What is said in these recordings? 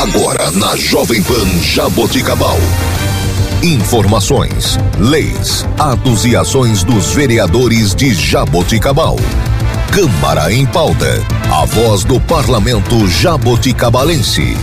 Agora na Jovem Pan Jaboticabal. Informações, leis, atos e ações dos vereadores de Jaboticabal. Câmara em pauta. A voz do parlamento jaboticabalense.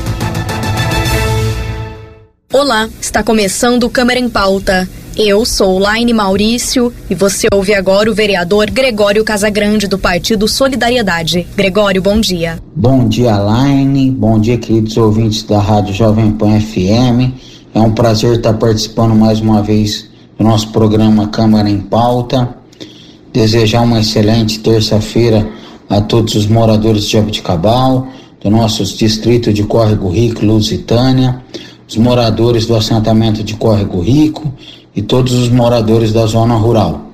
Olá, está começando Câmara em Pauta. Eu sou Laine Maurício e você ouve agora o vereador Gregório Casagrande do Partido Solidariedade. Gregório, bom dia. Bom dia, Laine. Bom dia, queridos ouvintes da Rádio Jovem Pan FM. É um prazer estar participando mais uma vez do nosso programa Câmara em Pauta. Desejar uma excelente terça-feira a todos os moradores de Jabuticabal, do nosso distrito de Córrego Rico, Lusitânia, os moradores do assentamento de Córrego Rico e todos os moradores da zona rural.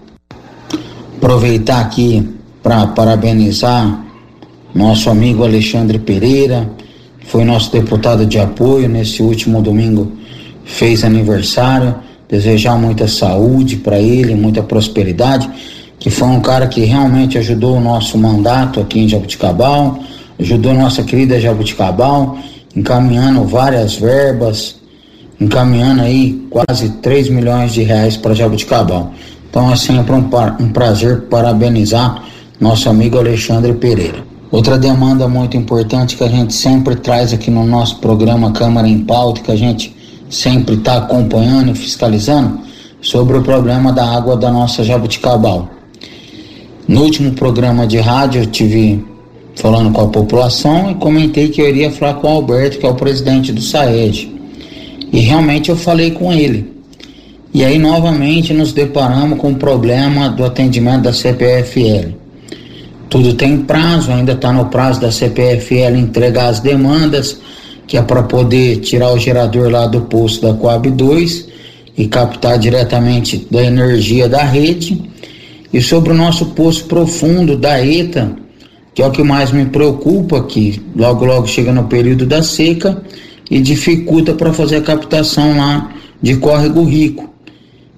Aproveitar aqui para parabenizar nosso amigo Alexandre Pereira, foi nosso deputado de apoio nesse último domingo, fez aniversário. Desejar muita saúde para ele, muita prosperidade, que foi um cara que realmente ajudou o nosso mandato aqui em Jabuticabal, ajudou nossa querida Jabuticabal, encaminhando várias verbas, encaminhando aí quase 3 milhões de reais para Jabuticabal. Então é sempre um, um prazer parabenizar nosso amigo Alexandre Pereira. Outra demanda muito importante que a gente sempre traz aqui no nosso programa Câmara em Pauta, que a gente sempre está acompanhando e fiscalizando, sobre o problema da água da nossa Jabuticabal. No último programa de rádio eu tive falando com a população e comentei que eu iria falar com o Alberto, que é o presidente do SAED. E realmente eu falei com ele. E aí novamente nos deparamos com o problema do atendimento da CPFL. Tudo tem prazo, ainda está no prazo da CPFL entregar as demandas, que é para poder tirar o gerador lá do posto da Coab 2 e captar diretamente da energia da rede. E sobre o nosso poço profundo da ETA, que é o que mais me preocupa, que logo logo chega no período da seca, e dificulta para fazer a captação lá de córrego rico.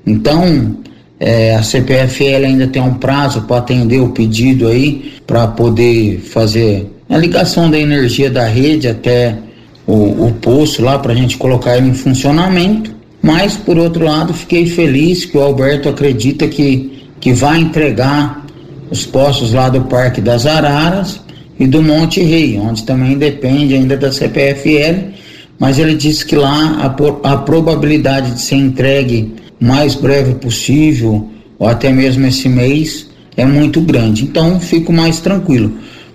Então, é, a CPFL ainda tem um prazo para atender o pedido aí, para poder fazer a ligação da energia da rede até o, o poço lá, para a gente colocar ele em funcionamento. Mas, por outro lado, fiquei feliz que o Alberto acredita que, que vai entregar os postos lá do Parque das Araras e do Monte Rei, onde também depende ainda da CPFL mas ele disse que lá a, a probabilidade de ser entregue mais breve possível, ou até mesmo esse mês, é muito grande. Então fico mais tranquilo.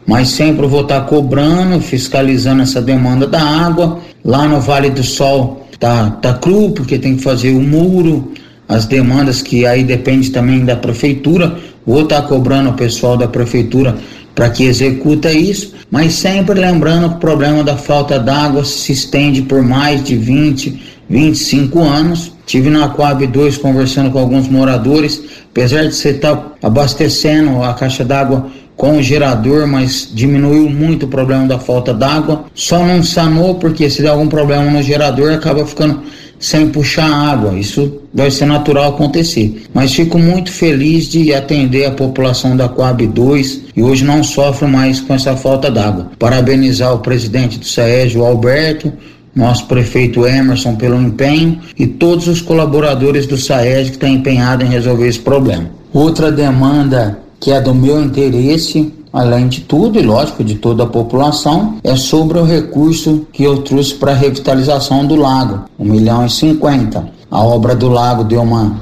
Mas sempre vou estar cobrando, fiscalizando essa demanda da água. Lá no Vale do Sol tá, tá cru, porque tem que fazer o muro, as demandas que aí depende também da prefeitura. Vou estar cobrando o pessoal da prefeitura para que executa isso, mas sempre lembrando que o problema da falta d'água se estende por mais de 20, 25 anos. Tive na Coab 2 conversando com alguns moradores, apesar de você estar tá abastecendo a caixa d'água com o gerador, mas diminuiu muito o problema da falta d'água. Só não sanou porque se der algum problema no gerador acaba ficando sem puxar água. Isso vai ser natural acontecer. Mas fico muito feliz de atender a população da Coab 2 e hoje não sofro mais com essa falta d'água. Parabenizar o presidente do SAEG, Alberto, nosso prefeito Emerson pelo empenho e todos os colaboradores do SAEG que estão empenhados em resolver esse problema. Outra demanda que é do meu interesse além de tudo e lógico de toda a população, é sobre o recurso que eu trouxe para a revitalização do lago, um milhão e cinquenta. A obra do lago deu uma,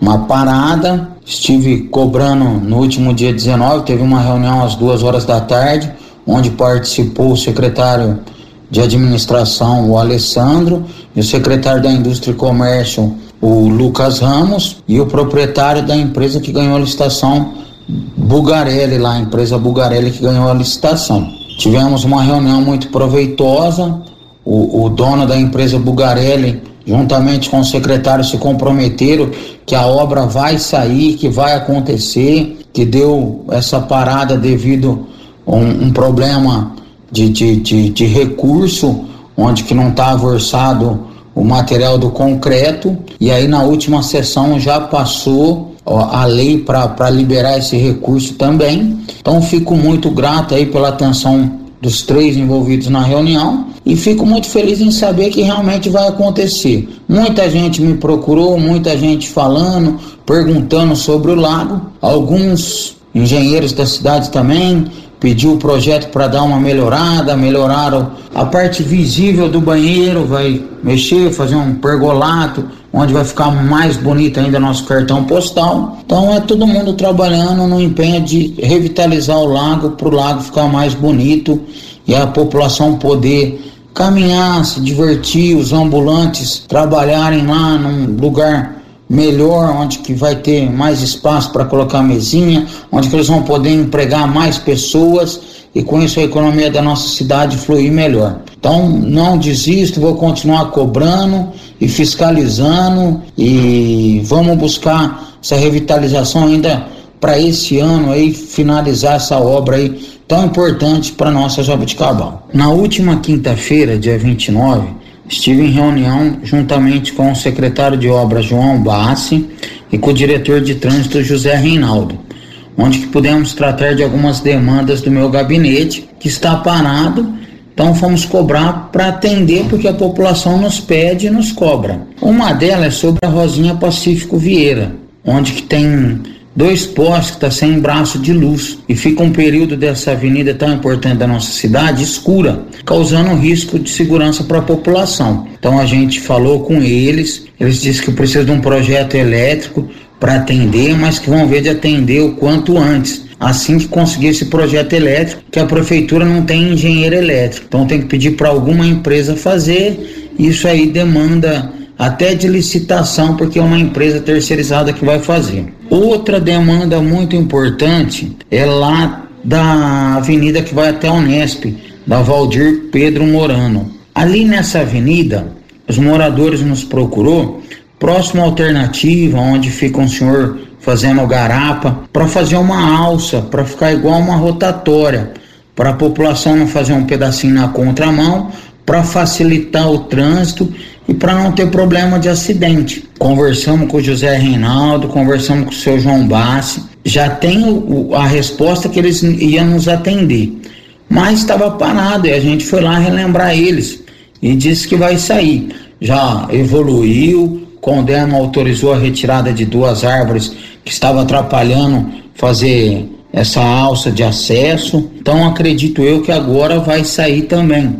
uma parada, estive cobrando no último dia 19, teve uma reunião às duas horas da tarde, onde participou o secretário de administração, o Alessandro, e o secretário da Indústria e Comércio, o Lucas Ramos, e o proprietário da empresa que ganhou a licitação, Bugarelli, lá, a empresa Bugarelli que ganhou a licitação. Tivemos uma reunião muito proveitosa. O, o dono da empresa Bugarelli, juntamente com o secretário, se comprometeram que a obra vai sair, que vai acontecer, que deu essa parada devido a um, um problema de, de, de, de recurso, onde que não estava orçado o material do concreto. E aí na última sessão já passou a lei para liberar esse recurso também. Então fico muito grato aí pela atenção dos três envolvidos na reunião e fico muito feliz em saber que realmente vai acontecer. Muita gente me procurou, muita gente falando, perguntando sobre o lago, alguns engenheiros da cidade também pediu o projeto para dar uma melhorada, melhoraram a parte visível do banheiro, vai mexer, fazer um pergolato, onde vai ficar mais bonito ainda nosso cartão postal. Então é todo mundo trabalhando no empenho de revitalizar o lago para o lago ficar mais bonito e a população poder caminhar, se divertir, os ambulantes trabalharem lá num lugar melhor, onde que vai ter mais espaço para colocar mesinha, onde que eles vão poder empregar mais pessoas e com isso a economia da nossa cidade fluir melhor. Então não desisto, vou continuar cobrando e fiscalizando e vamos buscar essa revitalização ainda para esse ano aí finalizar essa obra aí tão importante para nossa Jabuticabal. Na última quinta-feira, dia 29, estive em reunião juntamente com o secretário de obras João Bassi e com o diretor de trânsito José Reinaldo, onde pudemos tratar de algumas demandas do meu gabinete que está parado. Então fomos cobrar para atender porque a população nos pede e nos cobra. Uma delas é sobre a Rosinha Pacífico Vieira, onde que tem dois postes que está sem braço de luz e fica um período dessa avenida tão importante da nossa cidade escura, causando um risco de segurança para a população. Então a gente falou com eles, eles disseram que precisa de um projeto elétrico para atender, mas que vão ver de atender o quanto antes. Assim que conseguir esse projeto elétrico, que a prefeitura não tem engenheiro elétrico, então tem que pedir para alguma empresa fazer. Isso aí demanda até de licitação, porque é uma empresa terceirizada que vai fazer. Outra demanda muito importante é lá da avenida que vai até a Unesp, da Valdir Pedro Morano. Ali nessa avenida, os moradores nos procurou, próximo à alternativa, onde fica um senhor fazendo garapa, para fazer uma alça, para ficar igual uma rotatória, para a população não fazer um pedacinho na contramão, para facilitar o trânsito e para não ter problema de acidente. Conversamos com o José Reinaldo, conversamos com o seu João Bassi, já tem o, a resposta que eles iam nos atender, mas estava parado e a gente foi lá relembrar eles e disse que vai sair. Já evoluiu, Condeno autorizou a retirada de duas árvores que estavam atrapalhando fazer essa alça de acesso. Então acredito eu que agora vai sair também.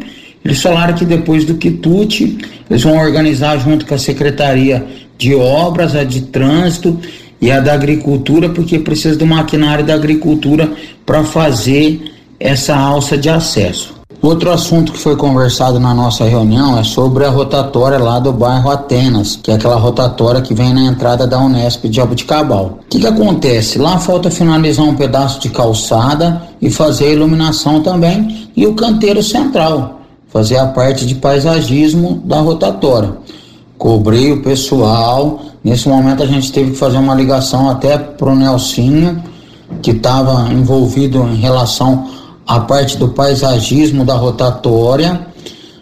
Eles falaram que depois do quitute, eles vão organizar junto com a Secretaria de Obras, a de Trânsito e a da Agricultura, porque precisa do maquinário da agricultura para fazer essa alça de acesso. Outro assunto que foi conversado na nossa reunião é sobre a rotatória lá do bairro Atenas, que é aquela rotatória que vem na entrada da Unesp de Abuticabal. O que, que acontece? Lá falta finalizar um pedaço de calçada e fazer a iluminação também e o canteiro central fazer a parte de paisagismo da rotatória. Cobrei o pessoal. Nesse momento a gente teve que fazer uma ligação até pro Nelsinho, que estava envolvido em relação à parte do paisagismo da rotatória,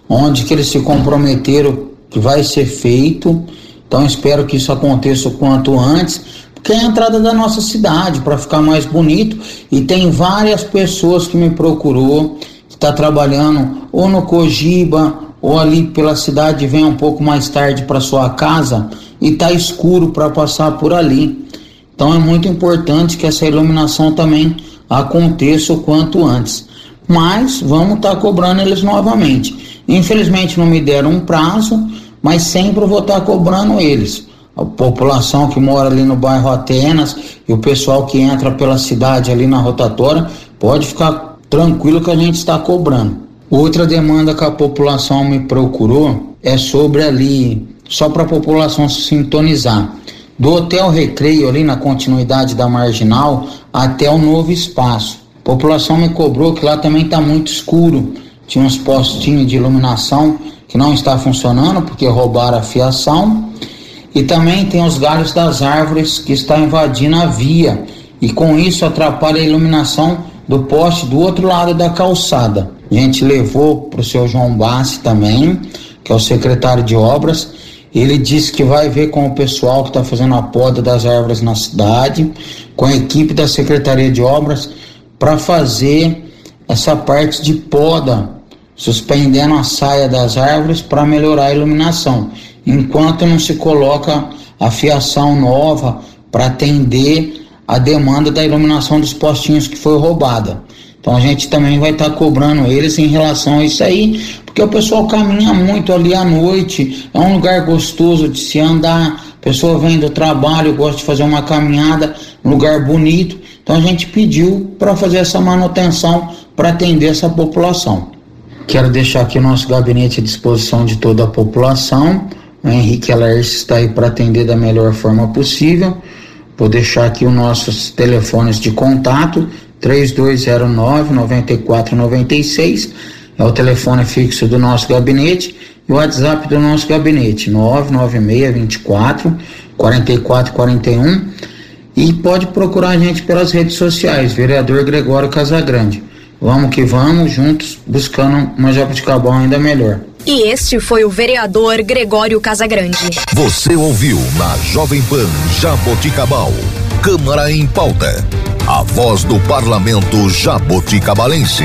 onde que eles se comprometeram que vai ser feito. Então espero que isso aconteça o quanto antes, porque é a entrada da nossa cidade para ficar mais bonito e tem várias pessoas que me procurou está trabalhando ou no Cogiba ou ali pela cidade vem um pouco mais tarde para sua casa e está escuro para passar por ali. Então é muito importante que essa iluminação também aconteça o quanto antes. Mas vamos estar tá cobrando eles novamente. Infelizmente não me deram um prazo, mas sempre vou estar tá cobrando eles. A população que mora ali no bairro Atenas e o pessoal que entra pela cidade ali na rotatória pode ficar tranquilo que a gente está cobrando. Outra demanda que a população me procurou é sobre ali, só para a população se sintonizar, do Hotel Recreio ali na continuidade da Marginal até o novo espaço. A população me cobrou que lá também está muito escuro, tinha uns postinhos de iluminação que não está funcionando porque roubaram a fiação e também tem os galhos das árvores que está invadindo a via e com isso atrapalha a iluminação do poste do outro lado da calçada. A gente levou para o seu João Bassi também, que é o secretário de obras. Ele disse que vai ver com o pessoal que está fazendo a poda das árvores na cidade, com a equipe da Secretaria de Obras, para fazer essa parte de poda suspendendo a saia das árvores para melhorar a iluminação, enquanto não se coloca a fiação nova para atender a demanda da iluminação dos postinhos que foi roubada. Então a gente também vai estar tá cobrando eles em relação a isso aí, porque o pessoal caminha muito ali à noite, é um lugar gostoso de se andar, a pessoa vem do trabalho, gosta de fazer uma caminhada, um lugar bonito. Então a gente pediu para fazer essa manutenção para atender essa população. Quero deixar aqui nosso gabinete à disposição de toda a população. O Henrique Alerce está aí para atender da melhor forma possível. Vou deixar aqui os nossos telefones de contato: 3209 9496 é o telefone fixo do nosso gabinete e o WhatsApp do nosso gabinete 996 24 4441 e pode procurar a gente pelas redes sociais, vereador Gregório Casagrande. Vamos que vamos, juntos, buscando uma Jabuticabal ainda melhor. E este foi o vereador Gregório Casagrande. Você ouviu na Jovem Pan Jaboticabal. Câmara em pauta. A voz do parlamento jaboticabalense.